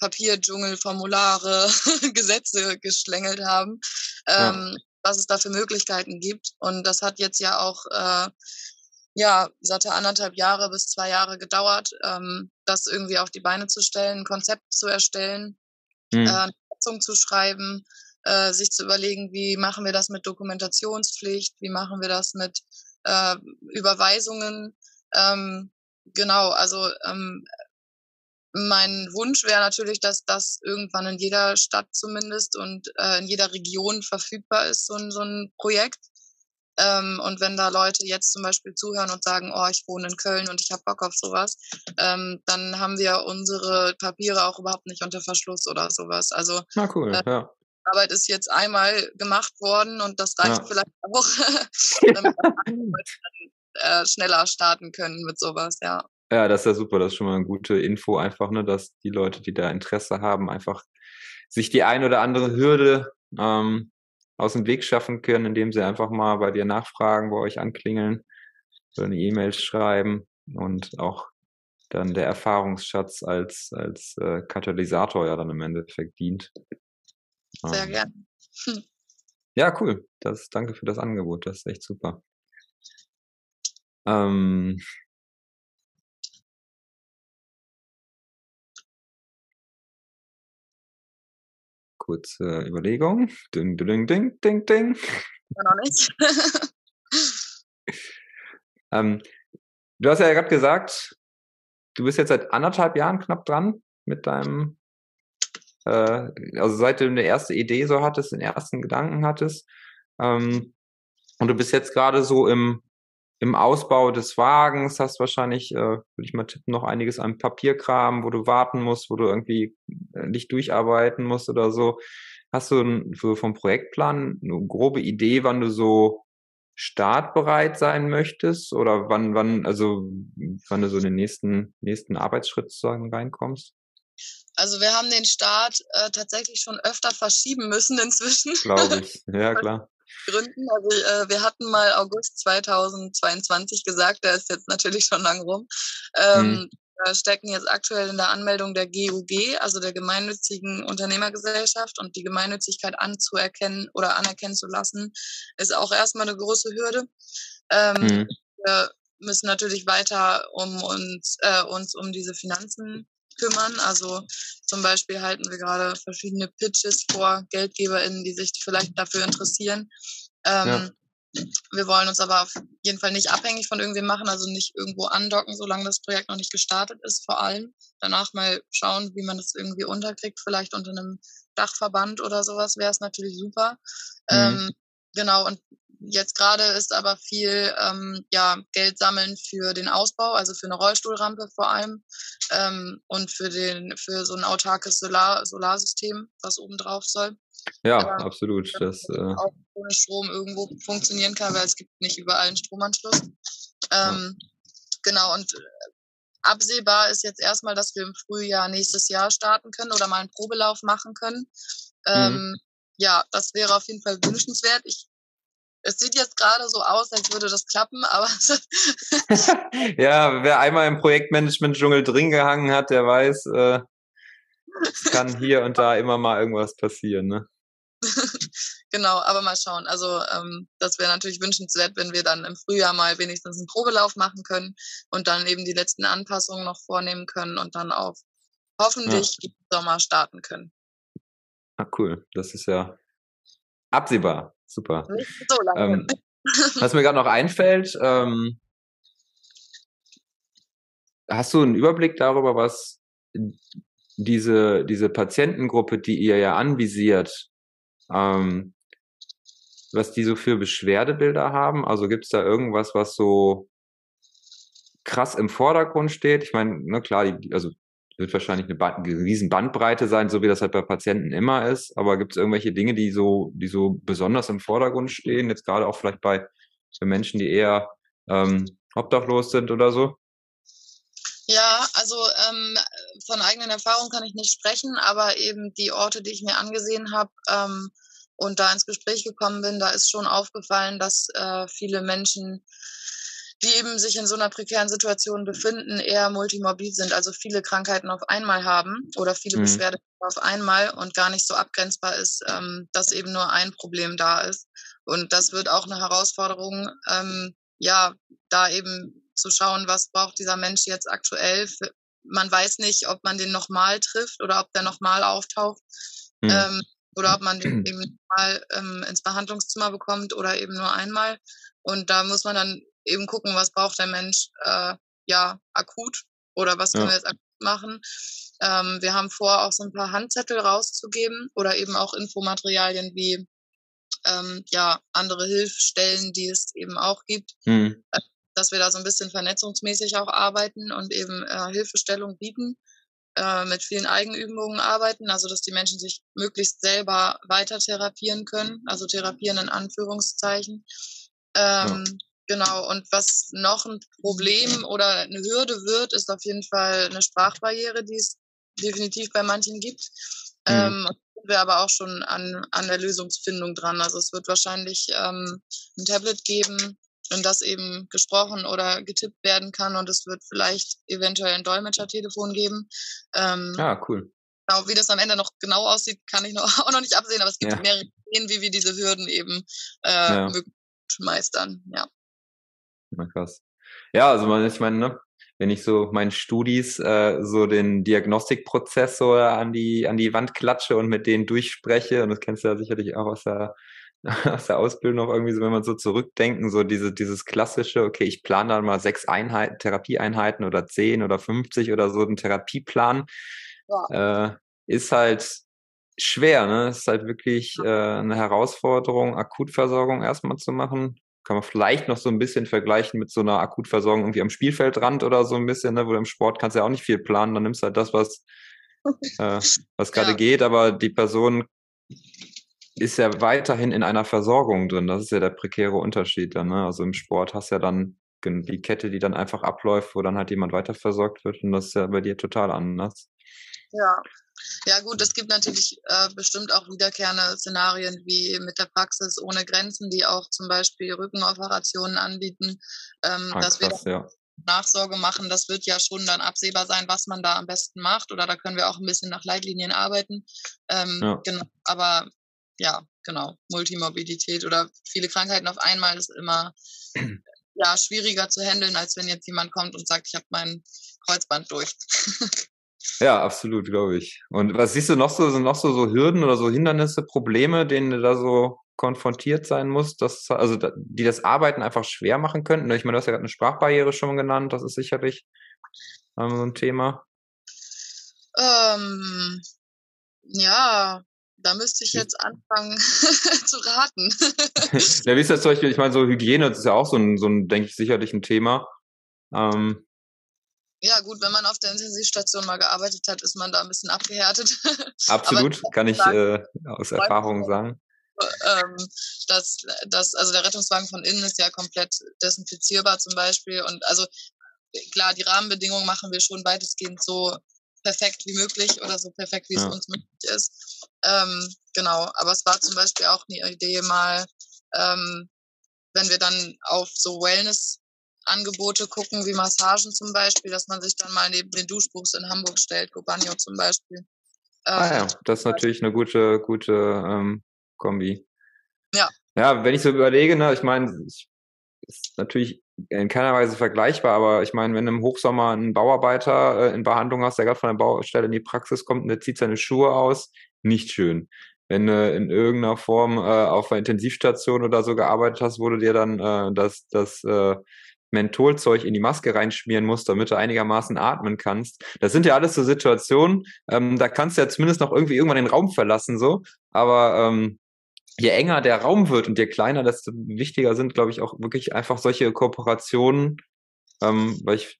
Papierdschungel, Formulare, *laughs* Gesetze geschlängelt haben, ähm, ja. was es da für Möglichkeiten gibt. Und das hat jetzt ja auch äh, ja, satte anderthalb Jahre bis zwei Jahre gedauert, ähm, das irgendwie auf die Beine zu stellen, ein Konzept zu erstellen, mhm. äh, eine Satzung zu schreiben, äh, sich zu überlegen, wie machen wir das mit Dokumentationspflicht, wie machen wir das mit äh, Überweisungen. Ähm, genau, also ähm, mein Wunsch wäre natürlich, dass das irgendwann in jeder Stadt zumindest und äh, in jeder Region verfügbar ist, so ein, so ein Projekt. Ähm, und wenn da Leute jetzt zum Beispiel zuhören und sagen, oh, ich wohne in Köln und ich habe Bock auf sowas, ähm, dann haben wir unsere Papiere auch überhaupt nicht unter Verschluss oder sowas. Also Na cool, äh, ja. Arbeit ist jetzt einmal gemacht worden und das reicht ja. vielleicht *laughs* auch, damit *laughs* dann, äh, schneller starten können mit sowas, ja. Ja, das ist ja super, das ist schon mal eine gute Info einfach, ne, dass die Leute, die da Interesse haben, einfach sich die ein oder andere Hürde ähm, aus dem Weg schaffen können, indem sie einfach mal bei dir nachfragen, bei euch anklingeln oder eine E-Mail schreiben und auch dann der Erfahrungsschatz als, als äh, Katalysator ja dann im Endeffekt dient. Sehr ähm, gerne. Hm. Ja, cool. Das, danke für das Angebot. Das ist echt super. Ähm, kurze Überlegung. Ding, ding, ding, ding, ding. noch nicht. *laughs* ähm, du hast ja gerade gesagt, du bist jetzt seit anderthalb Jahren knapp dran mit deinem äh, also seit du eine erste Idee so hattest, den ersten Gedanken hattest. Ähm, und du bist jetzt gerade so im, im Ausbau des Wagens, hast wahrscheinlich, äh, würde ich mal tippen, noch einiges an Papierkram, wo du warten musst, wo du irgendwie äh, nicht durcharbeiten musst oder so. Hast du so vom Projektplan eine grobe Idee, wann du so startbereit sein möchtest oder wann, wann, also wann du so in den nächsten, nächsten Arbeitsschritt sozusagen reinkommst? Also wir haben den Start äh, tatsächlich schon öfter verschieben müssen inzwischen. Glaube ich, *laughs* ja klar. Gründen. Also äh, wir hatten mal August 2022 gesagt, der ist jetzt natürlich schon lang rum. Ähm, hm. Wir stecken jetzt aktuell in der Anmeldung der GUG, also der gemeinnützigen Unternehmergesellschaft und die Gemeinnützigkeit anzuerkennen oder anerkennen zu lassen, ist auch erstmal eine große Hürde. Ähm, hm. Wir müssen natürlich weiter um uns, äh, uns um diese Finanzen kümmern. Also zum Beispiel halten wir gerade verschiedene Pitches vor GeldgeberInnen, die sich vielleicht dafür interessieren. Ähm, ja. Wir wollen uns aber auf jeden Fall nicht abhängig von irgendwem machen, also nicht irgendwo andocken, solange das Projekt noch nicht gestartet ist, vor allem. Danach mal schauen, wie man das irgendwie unterkriegt, vielleicht unter einem Dachverband oder sowas wäre es natürlich super. Mhm. Ähm, genau, und Jetzt gerade ist aber viel ähm, ja, Geld sammeln für den Ausbau, also für eine Rollstuhlrampe vor allem ähm, und für, den, für so ein autarkes Solar, Solarsystem, was oben drauf soll. Ja, ähm, absolut. Das äh auch ohne Strom irgendwo funktionieren kann, weil es gibt nicht überall einen Stromanschluss. Ähm, ja. Genau, und äh, absehbar ist jetzt erstmal, dass wir im Frühjahr nächstes Jahr starten können oder mal einen Probelauf machen können. Mhm. Ähm, ja, das wäre auf jeden Fall wünschenswert. Ich es sieht jetzt gerade so aus, als würde das klappen, aber. *laughs* *laughs* ja, wer einmal im Projektmanagement-Dschungel drin gehangen hat, der weiß, äh, es kann hier und da immer mal irgendwas passieren. Ne? *laughs* genau, aber mal schauen. Also ähm, das wäre natürlich wünschenswert, wenn wir dann im Frühjahr mal wenigstens einen Probelauf machen können und dann eben die letzten Anpassungen noch vornehmen können und dann auch hoffentlich ja. im Sommer starten können. Ah, cool. Das ist ja Absehbar, super. Nicht so lange. Ähm, was mir gerade noch einfällt, ähm, hast du einen Überblick darüber, was diese, diese Patientengruppe, die ihr ja anvisiert, ähm, was die so für Beschwerdebilder haben? Also gibt es da irgendwas, was so krass im Vordergrund steht? Ich meine, ne, klar, die, also wird wahrscheinlich eine, eine riesen Bandbreite sein, so wie das halt bei Patienten immer ist. Aber gibt es irgendwelche Dinge, die so, die so besonders im Vordergrund stehen? Jetzt gerade auch vielleicht bei, bei Menschen, die eher ähm, obdachlos sind oder so? Ja, also ähm, von eigenen Erfahrungen kann ich nicht sprechen, aber eben die Orte, die ich mir angesehen habe ähm, und da ins Gespräch gekommen bin, da ist schon aufgefallen, dass äh, viele Menschen die eben sich in so einer prekären Situation befinden, eher multimorbid sind, also viele Krankheiten auf einmal haben oder viele mhm. Beschwerden auf einmal und gar nicht so abgrenzbar ist, ähm, dass eben nur ein Problem da ist. Und das wird auch eine Herausforderung, ähm, ja, da eben zu schauen, was braucht dieser Mensch jetzt aktuell. Für, man weiß nicht, ob man den nochmal trifft oder ob der nochmal auftaucht. Mhm. Ähm, oder ob man den *clears throat* eben mal ähm, ins Behandlungszimmer bekommt oder eben nur einmal. Und da muss man dann eben gucken, was braucht der Mensch äh, ja akut oder was können ja. wir jetzt akut machen. Ähm, wir haben vor, auch so ein paar Handzettel rauszugeben oder eben auch Infomaterialien wie ähm, ja andere Hilfsstellen, die es eben auch gibt, mhm. äh, dass wir da so ein bisschen vernetzungsmäßig auch arbeiten und eben äh, Hilfestellung bieten äh, mit vielen Eigenübungen arbeiten, also dass die Menschen sich möglichst selber weiter therapieren können, also therapieren in Anführungszeichen. Ähm, ja. Genau, und was noch ein Problem oder eine Hürde wird, ist auf jeden Fall eine Sprachbarriere, die es definitiv bei manchen gibt. Mhm. Ähm, sind wir aber auch schon an, an der Lösungsfindung dran. Also es wird wahrscheinlich ähm, ein Tablet geben, in das eben gesprochen oder getippt werden kann und es wird vielleicht eventuell ein Dolmetschertelefon geben. Ähm, ah, cool. Genau, wie das am Ende noch genau aussieht, kann ich noch, *laughs* auch noch nicht absehen, aber es gibt ja. mehrere Ideen, wie wir diese Hürden eben äh, ja. meistern. Ja. Na krass. Ja, also man, ich meine, ne, wenn ich so meinen Studis äh, so den Diagnostikprozessor an die an die Wand klatsche und mit denen durchspreche, und das kennst du ja sicherlich auch aus der *laughs* aus der Ausbildung noch irgendwie so, wenn man so zurückdenken, so diese, dieses klassische, okay, ich plane dann mal sechs Einheiten, Therapieeinheiten oder zehn oder 50 oder so, einen Therapieplan, ja. äh, ist halt schwer, ne? Ist halt wirklich äh, eine Herausforderung, Akutversorgung erstmal zu machen kann man vielleicht noch so ein bisschen vergleichen mit so einer Akutversorgung irgendwie am Spielfeldrand oder so ein bisschen, ne, wo du im Sport kannst ja auch nicht viel planen, dann nimmst du halt das, was, äh, was gerade ja. geht, aber die Person ist ja weiterhin in einer Versorgung drin. Das ist ja der prekäre Unterschied dann. Ne? Also im Sport hast du ja dann die Kette, die dann einfach abläuft, wo dann halt jemand weiter versorgt wird und das ist ja bei dir total anders. Ja, ja gut, es gibt natürlich äh, bestimmt auch wiederkehrende Szenarien wie mit der Praxis ohne Grenzen, die auch zum Beispiel Rückenoperationen anbieten, ähm, ah, dass krass, wir ja. Nachsorge machen. Das wird ja schon dann absehbar sein, was man da am besten macht. Oder da können wir auch ein bisschen nach Leitlinien arbeiten. Ähm, ja. genau, aber ja, genau, Multimorbidität oder viele Krankheiten auf einmal ist immer *clears throat* ja, schwieriger zu handeln, als wenn jetzt jemand kommt und sagt, ich habe mein Kreuzband durch. *laughs* Ja, absolut, glaube ich. Und was siehst du noch so, sind noch so, so Hürden oder so Hindernisse, Probleme, denen du da so konfrontiert sein musst, dass, also die das Arbeiten einfach schwer machen könnten? Ich meine, du hast ja gerade eine Sprachbarriere schon genannt, das ist sicherlich ähm, so ein Thema. Ähm, ja, da müsste ich jetzt anfangen *laughs* zu raten. *laughs* ja, wie ist das zum Beispiel, ich meine, so Hygiene, das ist ja auch so ein, so ein denke ich, sicherlich ein Thema. Ähm, ja, gut, wenn man auf der Intensivstation mal gearbeitet hat, ist man da ein bisschen abgehärtet. *laughs* Absolut, kann ich äh, aus Erfahrung sagen. Ähm, dass, dass, also der Rettungswagen von innen ist ja komplett desinfizierbar zum Beispiel. Und also klar, die Rahmenbedingungen machen wir schon weitestgehend so perfekt wie möglich oder so perfekt, wie ja. es uns möglich ist. Ähm, genau, aber es war zum Beispiel auch eine Idee mal, ähm, wenn wir dann auf so Wellness Angebote gucken, wie Massagen zum Beispiel, dass man sich dann mal neben den Duschbuchs in Hamburg stellt, Gobagno zum Beispiel. Ähm, ah ja, das ist natürlich eine gute, gute ähm, Kombi. Ja. Ja, wenn ich so überlege, ne, ich meine, ist natürlich in keiner Weise vergleichbar, aber ich meine, wenn du im Hochsommer einen Bauarbeiter äh, in Behandlung hast, der gerade von der Baustelle in die Praxis kommt und der zieht seine Schuhe aus, nicht schön. wenn du in irgendeiner Form äh, auf einer Intensivstation oder so gearbeitet hast, wo du dir dann äh, das, das äh, Mentholzeug in die Maske reinschmieren musst, damit du einigermaßen atmen kannst. Das sind ja alles so Situationen, ähm, da kannst du ja zumindest noch irgendwie irgendwann den Raum verlassen, so. Aber ähm, je enger der Raum wird und je kleiner, desto wichtiger sind, glaube ich, auch wirklich einfach solche Kooperationen, ähm, weil ich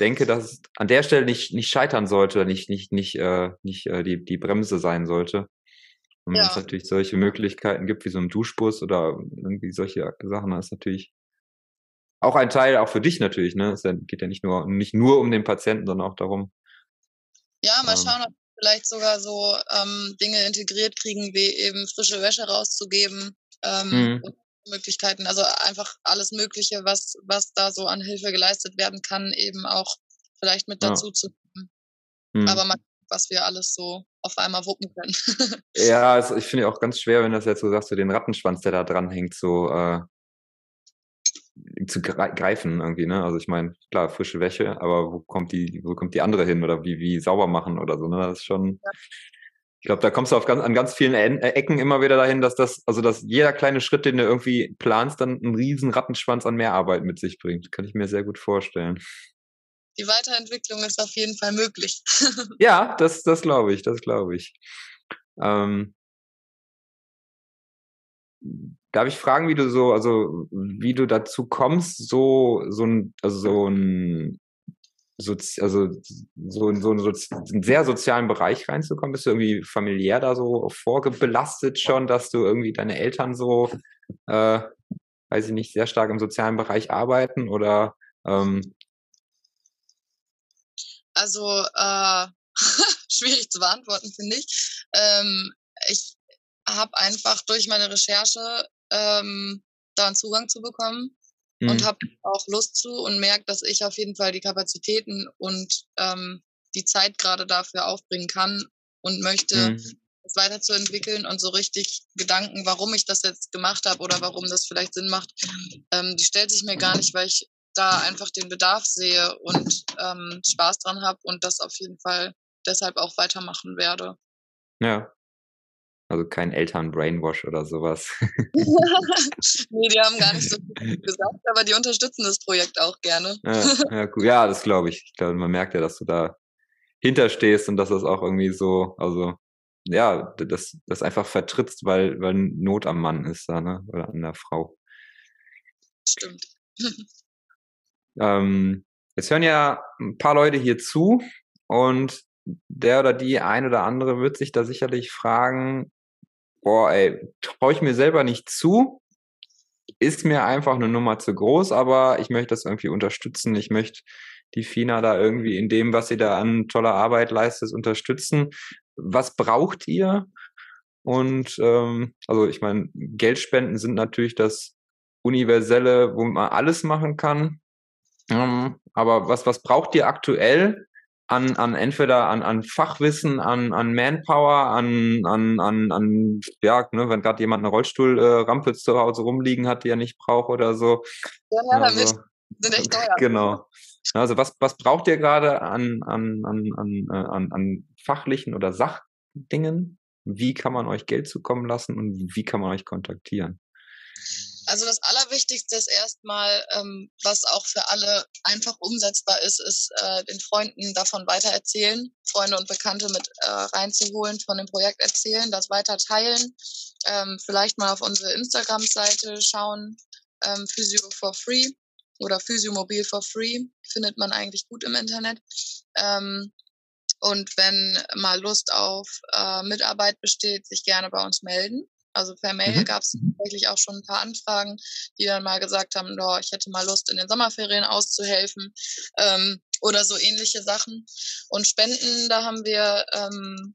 denke, dass es an der Stelle nicht, nicht scheitern sollte, nicht, nicht, nicht, äh, nicht äh, die, die Bremse sein sollte. Und ja. wenn es natürlich solche Möglichkeiten gibt, wie so ein Duschbus oder irgendwie solche Sachen, das ist natürlich auch ein Teil, auch für dich natürlich, ne? Es geht ja nicht nur, nicht nur um den Patienten, sondern auch darum. Ja, mal ähm, schauen, ob wir vielleicht sogar so ähm, Dinge integriert kriegen, wie eben frische Wäsche rauszugeben. Ähm, mhm. Möglichkeiten, also einfach alles Mögliche, was, was da so an Hilfe geleistet werden kann, eben auch vielleicht mit dazu ja. zu nehmen. Mhm. Aber mal was wir alles so auf einmal wuppen können. *laughs* ja, also ich finde auch ganz schwer, wenn das jetzt so sagst, so den Rattenschwanz, der da dran hängt, so äh, zu greifen irgendwie, ne? Also ich meine, klar, frische Wäsche, aber wo kommt die, wo kommt die andere hin oder wie, wie sauber machen oder so, ne? Das ist schon. Ja. Ich glaube, da kommst du auf ganz, an ganz vielen äh, Ecken immer wieder dahin, dass das, also dass jeder kleine Schritt, den du irgendwie planst, dann einen riesen Rattenschwanz an Mehrarbeit mit sich bringt. Kann ich mir sehr gut vorstellen. Die Weiterentwicklung ist auf jeden Fall möglich. *laughs* ja, das, das glaube ich, das glaube ich. Ähm, Darf ich fragen, wie du so, also wie du dazu kommst, so, so ein, also so ein, so, also so in so einen, so einen sehr sozialen Bereich reinzukommen? Bist du irgendwie familiär da so vorgebelastet schon, dass du irgendwie deine Eltern so, äh, weiß ich nicht, sehr stark im sozialen Bereich arbeiten oder? Ähm also äh, *laughs* schwierig zu beantworten, finde ich. Ähm, ich habe einfach durch meine Recherche ähm, da einen Zugang zu bekommen mhm. und habe auch Lust zu und merke, dass ich auf jeden Fall die Kapazitäten und ähm, die Zeit gerade dafür aufbringen kann und möchte mhm. es weiterzuentwickeln und so richtig Gedanken, warum ich das jetzt gemacht habe oder warum das vielleicht Sinn macht, ähm, die stellt sich mir gar nicht, weil ich da einfach den Bedarf sehe und ähm, Spaß dran habe und das auf jeden Fall deshalb auch weitermachen werde. Ja, also kein Eltern-Brainwash oder sowas. *laughs* nee, die haben gar nicht so viel *laughs* gesagt, aber die unterstützen das Projekt auch gerne. ja, *laughs* ja, ja das glaube ich. Ich glaube, man merkt ja, dass du da hinterstehst und dass das auch irgendwie so, also ja, das, das einfach vertrittst, weil, weil Not am Mann ist da, ne? Oder an der Frau. Stimmt. ähm, jetzt hören ja ein paar Leute hier zu und der oder die ein oder andere wird sich da sicherlich fragen, boah, ey, traue ich mir selber nicht zu, ist mir einfach eine Nummer zu groß, aber ich möchte das irgendwie unterstützen. Ich möchte die FINA da irgendwie in dem, was sie da an toller Arbeit leistet, unterstützen. Was braucht ihr? Und ähm, also ich meine, Geldspenden sind natürlich das Universelle, wo man alles machen kann. Ähm, aber was, was braucht ihr aktuell? An, an entweder an, an Fachwissen, an, an Manpower, an, an, an, an ja, ne, wenn gerade jemand eine Rollstuhlrampe äh, zu Hause rumliegen hat, die er nicht braucht oder so. Ja, ja also, damit sind echt teuer. Genau. Also was, was braucht ihr gerade an, an, an, an, äh, an, an fachlichen oder Sachdingen? Wie kann man euch Geld zukommen lassen und wie kann man euch kontaktieren? Also das Allerwichtigste ist erstmal, ähm, was auch für alle einfach umsetzbar ist, ist äh, den Freunden davon weitererzählen, Freunde und Bekannte mit äh, reinzuholen, von dem Projekt erzählen, das weiter teilen, ähm, vielleicht mal auf unsere Instagram-Seite schauen, ähm, Physio for Free oder Physiomobil for Free, findet man eigentlich gut im Internet. Ähm, und wenn mal Lust auf äh, Mitarbeit besteht, sich gerne bei uns melden. Also per Mail mhm. gab es tatsächlich auch schon ein paar Anfragen, die dann mal gesagt haben, oh, ich hätte mal Lust, in den Sommerferien auszuhelfen ähm, oder so ähnliche Sachen. Und Spenden, da haben wir ähm,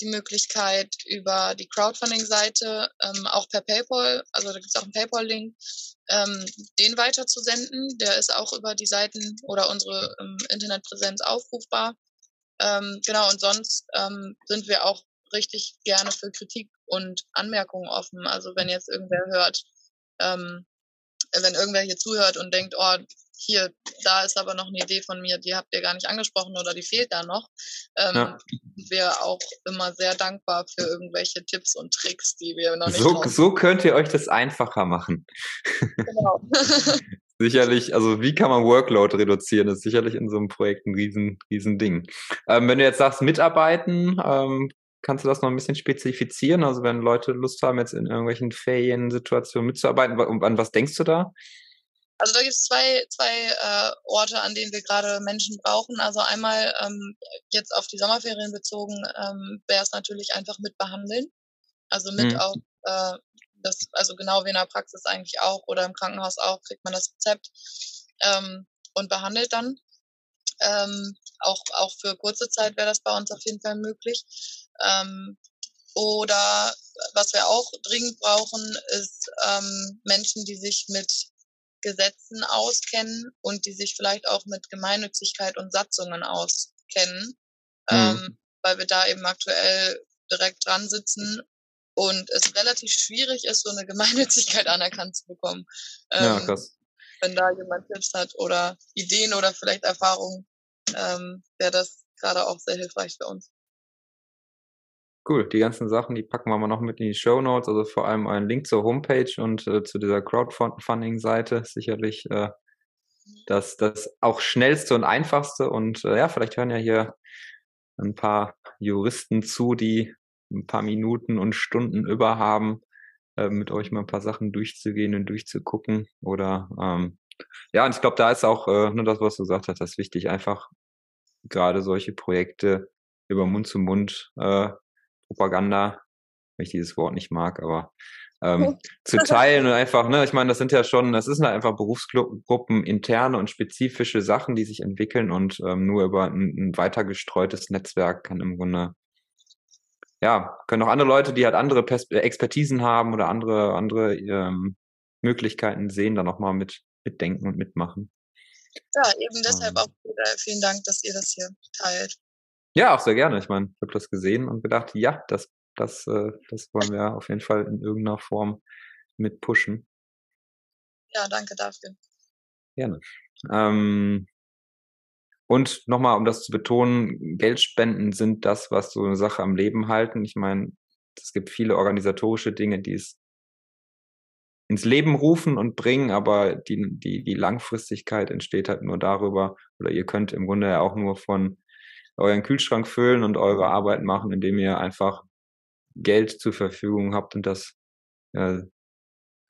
die Möglichkeit über die Crowdfunding-Seite, ähm, auch per PayPal, also da gibt es auch einen PayPal-Link, ähm, den weiterzusenden. Der ist auch über die Seiten oder unsere ähm, Internetpräsenz aufrufbar. Ähm, genau, und sonst ähm, sind wir auch richtig gerne für Kritik und Anmerkungen offen. Also wenn jetzt irgendwer hört, ähm, wenn irgendwer hier zuhört und denkt, oh, hier, da ist aber noch eine Idee von mir, die habt ihr gar nicht angesprochen oder die fehlt da noch. Ähm, ja. Wir auch immer sehr dankbar für irgendwelche Tipps und Tricks, die wir noch nicht So, so könnt ihr euch das einfacher machen. Genau. *laughs* *laughs* sicherlich, also wie kann man Workload reduzieren, das ist sicherlich in so einem Projekt ein riesen, riesen Ding. Ähm, wenn du jetzt sagst, mitarbeiten, ähm, kannst du das noch ein bisschen spezifizieren? Also wenn Leute Lust haben, jetzt in irgendwelchen Feriensituationen mitzuarbeiten, an was denkst du da? Also da gibt es zwei, zwei äh, Orte, an denen wir gerade Menschen brauchen. Also einmal ähm, jetzt auf die Sommerferien bezogen, ähm, wäre es natürlich einfach mit behandeln. Also mit mhm. auch, äh, das, also genau wie in der Praxis eigentlich auch oder im Krankenhaus auch, kriegt man das Rezept ähm, und behandelt dann. Ähm, auch, auch für kurze Zeit wäre das bei uns auf jeden Fall möglich. Ähm, oder was wir auch dringend brauchen, ist ähm, Menschen, die sich mit Gesetzen auskennen und die sich vielleicht auch mit Gemeinnützigkeit und Satzungen auskennen, mhm. ähm, weil wir da eben aktuell direkt dran sitzen und es relativ schwierig ist, so eine Gemeinnützigkeit *laughs* anerkannt zu bekommen. Ähm, ja, krass. Wenn da jemand Tipps hat oder Ideen oder vielleicht Erfahrungen, ähm, wäre das gerade auch sehr hilfreich für uns. Cool, die ganzen Sachen, die packen wir mal noch mit in die Show Notes, also vor allem einen Link zur Homepage und äh, zu dieser Crowdfunding-Seite. Sicherlich äh, das, das auch schnellste und einfachste. Und äh, ja, vielleicht hören ja hier ein paar Juristen zu, die ein paar Minuten und Stunden über haben, äh, mit euch mal ein paar Sachen durchzugehen und durchzugucken. Oder ähm, ja, und ich glaube, da ist auch äh, nur das, was du gesagt hast, das ist wichtig, einfach gerade solche Projekte über Mund zu Mund äh, Propaganda, wenn ich dieses Wort nicht mag, aber ähm, *laughs* zu teilen und einfach, ne, ich meine, das sind ja schon, das sind halt einfach Berufsgruppen, interne und spezifische Sachen, die sich entwickeln und ähm, nur über ein, ein weiter gestreutes Netzwerk kann im Grunde, ja, können auch andere Leute, die halt andere Pers Expertisen haben oder andere, andere ähm, Möglichkeiten sehen, da nochmal mit, mitdenken und mitmachen. Ja, eben deshalb ähm. auch äh, vielen Dank, dass ihr das hier teilt. Ja, auch sehr gerne. Ich meine, ich habe das gesehen und gedacht, ja, das, das, äh, das wollen wir auf jeden Fall in irgendeiner Form mit pushen. Ja, danke dafür. Gerne. Ähm, und nochmal, um das zu betonen, Geldspenden sind das, was so eine Sache am Leben halten. Ich meine, es gibt viele organisatorische Dinge, die es ins Leben rufen und bringen, aber die, die, die Langfristigkeit entsteht halt nur darüber, oder ihr könnt im Grunde ja auch nur von euren Kühlschrank füllen und eure Arbeit machen, indem ihr einfach Geld zur Verfügung habt und das äh,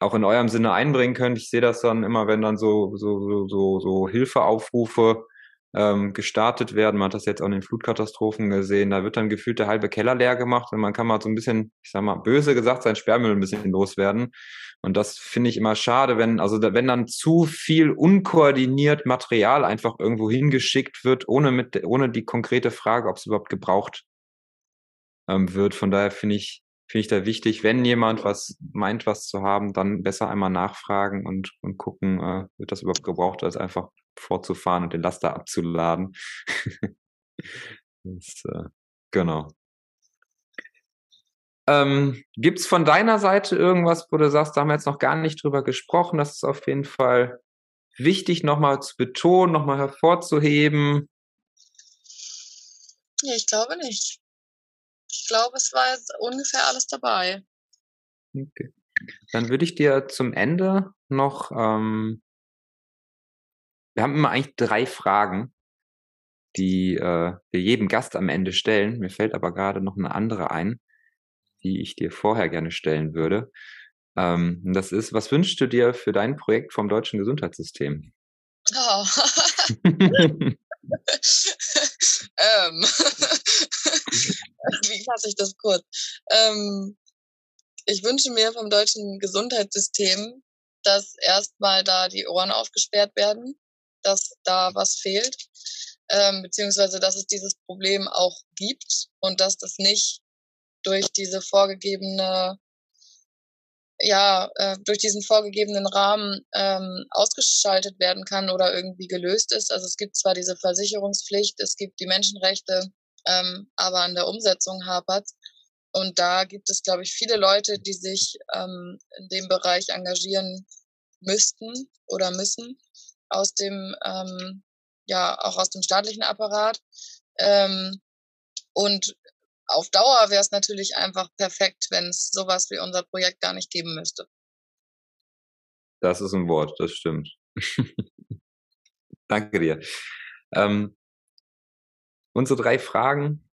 auch in eurem Sinne einbringen könnt. Ich sehe das dann immer, wenn dann so, so, so, so, so Hilfeaufrufe ähm, gestartet werden. Man hat das jetzt auch in den Flutkatastrophen gesehen. Da wird dann gefühlt der halbe Keller leer gemacht und man kann mal so ein bisschen, ich sag mal, böse gesagt, sein Sperrmüll ein bisschen loswerden. Und das finde ich immer schade, wenn, also wenn dann zu viel unkoordiniert Material einfach irgendwo hingeschickt wird, ohne mit, ohne die konkrete Frage, ob es überhaupt gebraucht ähm, wird. Von daher finde ich, finde ich da wichtig, wenn jemand was meint, was zu haben, dann besser einmal nachfragen und, und gucken, äh, wird das überhaupt gebraucht, als einfach vorzufahren und den Laster abzuladen. *laughs* das, äh, genau. Ähm, Gibt es von deiner Seite irgendwas, wo du sagst, da haben wir jetzt noch gar nicht drüber gesprochen, das ist auf jeden Fall wichtig nochmal zu betonen, nochmal hervorzuheben? Nee, ich glaube nicht. Ich glaube, es war jetzt ungefähr alles dabei. Okay. Dann würde ich dir zum Ende noch ähm, wir haben immer eigentlich drei Fragen, die äh, wir jedem Gast am Ende stellen. Mir fällt aber gerade noch eine andere ein, die ich dir vorher gerne stellen würde. Ähm, das ist, was wünschst du dir für dein Projekt vom deutschen Gesundheitssystem? Oh. *laughs* *laughs* ähm. *laughs* Wie fasse ich das kurz? Ähm, ich wünsche mir vom deutschen Gesundheitssystem, dass erstmal da die Ohren aufgesperrt werden, dass da was fehlt, ähm, beziehungsweise dass es dieses Problem auch gibt und dass das nicht durch diese vorgegebene ja, äh, durch diesen vorgegebenen Rahmen ähm, ausgeschaltet werden kann oder irgendwie gelöst ist. Also es gibt zwar diese Versicherungspflicht, es gibt die Menschenrechte, ähm, aber an der Umsetzung hapert. Und da gibt es, glaube ich, viele Leute, die sich ähm, in dem Bereich engagieren müssten oder müssen aus dem, ähm, ja, auch aus dem staatlichen Apparat. Ähm, und auf Dauer wäre es natürlich einfach perfekt, wenn es sowas wie unser Projekt gar nicht geben müsste. Das ist ein Wort, das stimmt. Danke dir. Ähm, unsere drei Fragen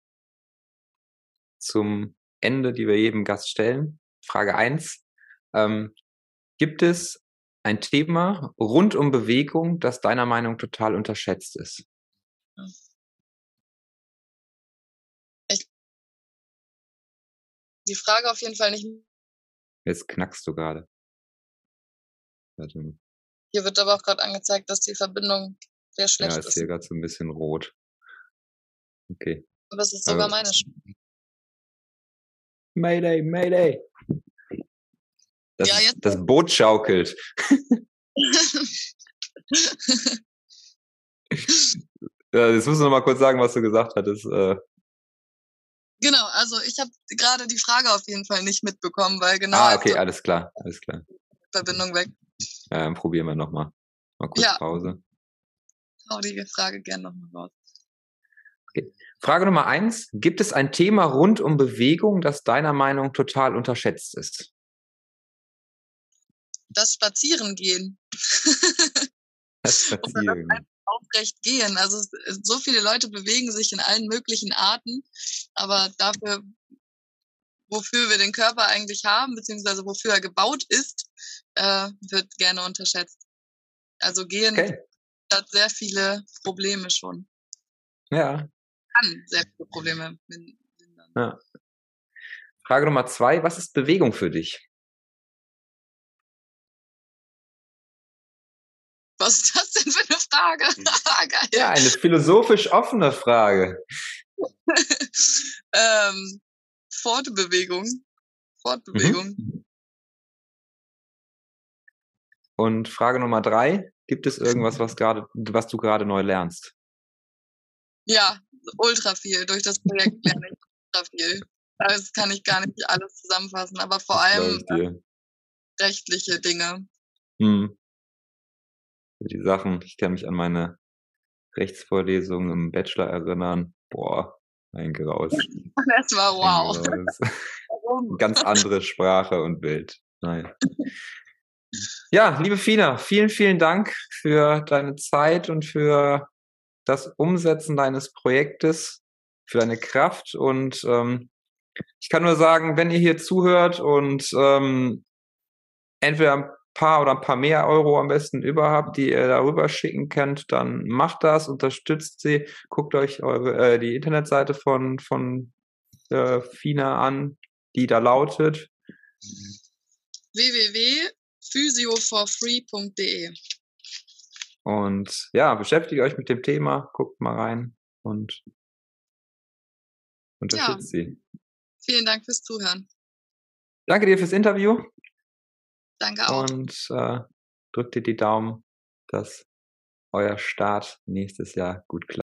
zum Ende, die wir jedem Gast stellen. Frage eins: ähm, Gibt es ein Thema rund um Bewegung, das deiner Meinung total unterschätzt ist? Ich, die Frage auf jeden Fall nicht. Jetzt knackst du gerade. Hier wird aber auch gerade angezeigt, dass die Verbindung sehr schlecht ist. Ja, ist hier gerade so ein bisschen rot. Okay. Aber es ist sogar aber meine Stimme. Mayday, Mayday. Das, Ja, jetzt- das Boot schaukelt. *laughs* Jetzt musst du noch mal kurz sagen, was du gesagt hattest. Äh, Genau, also ich habe gerade die Frage auf jeden Fall nicht mitbekommen, weil genau ah, als okay, alles klar, alles klar. Verbindung weg. Ja, dann probieren wir noch mal. Kurz Ja. Pause. Hau die Frage gerne nochmal raus. Frage Nummer eins. Gibt es ein Thema rund um Bewegung, das deiner Meinung total unterschätzt ist? Das Spazierengehen. Das Oder das Spazieren. *laughs* aufrecht gehen. Also es- so viele Leute bewegen sich in allen möglichen Arten, aber dafür, wofür wir den Körper eigentlich haben, beziehungsweise wofür er gebaut ist, äh, wird gerne unterschätzt. Also gehen Okay. hat sehr viele Probleme schon. Ja. Kann sehr viele Probleme min- mindern. Frage Nummer zwei. Was ist Bewegung für dich? Was ist das denn für eine Frage? *laughs* Geil. Ja, eine philosophisch offene Frage. *laughs* ähm, Fortbewegung. Fortbewegung. Mhm. Und Frage Nummer drei. Gibt es irgendwas, was gerade, was du gerade neu lernst? Ja, ultra viel. Durch das Projekt *laughs* lerne ich ultra viel. Das kann ich gar nicht alles zusammenfassen, aber vor allem dir. rechtliche Dinge. Hm. Die Sachen, ich kann mich an meine Rechtsvorlesungen im Bachelor erinnern. Boah, ein Graus. *laughs* Das war wow. Graus. *laughs* *laughs* Ganz andere Sprache und Bild. Nein. Ja, liebe Fina, vielen, vielen Dank für deine Zeit und für das Umsetzen deines Projektes, für deine Kraft. Und ähm, ich kann nur sagen, wenn ihr hier zuhört und ähm, entweder paar oder ein paar mehr Euro am besten über habt, die ihr darüber schicken könnt, dann macht das, unterstützt sie, guckt euch eure, äh, die Internetseite von, von äh, Fina an, die da lautet. www.physioforfree.de Und ja, beschäftigt euch mit dem Thema, guckt mal rein und unterstützt sie. Vielen Dank fürs Zuhören. Danke dir fürs Interview Danke auch. und äh, drückt dir die Daumen, dass euer Start nächstes Jahr gut klappt.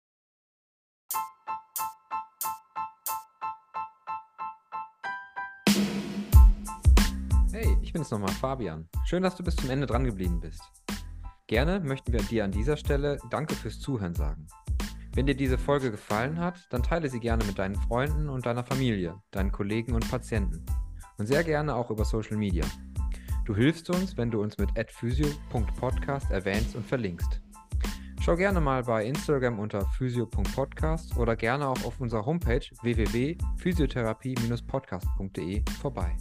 Hey, ich bin's nochmal, Fabian. Schön, dass du bis zum Ende dran geblieben bist. Gerne möchten wir dir an dieser Stelle Danke fürs Zuhören sagen. Wenn dir diese Folge gefallen hat, dann teile sie gerne mit deinen Freunden und deiner Familie, deinen Kollegen und Patienten. Und sehr gerne auch über Social Media. Du hilfst uns, wenn du uns mit adphysio.podcast erwähnst und verlinkst. Schau gerne mal bei Instagram unter physio.podcast oder gerne auch auf unserer Homepage www.physiotherapie-podcast.de vorbei.